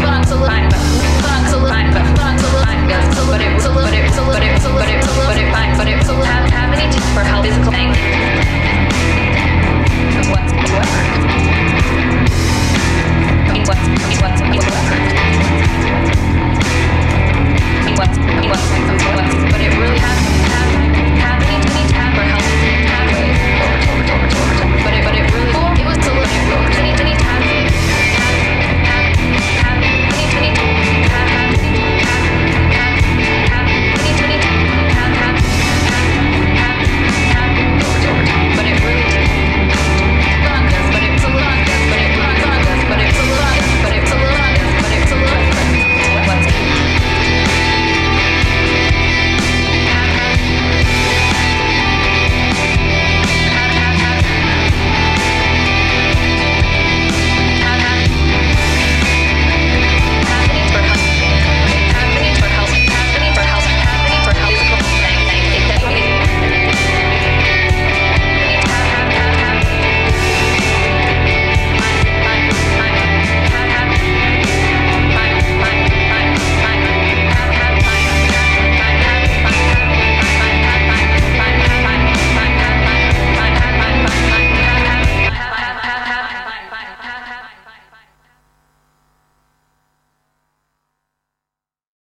But alive, but alive, but alive, but alive,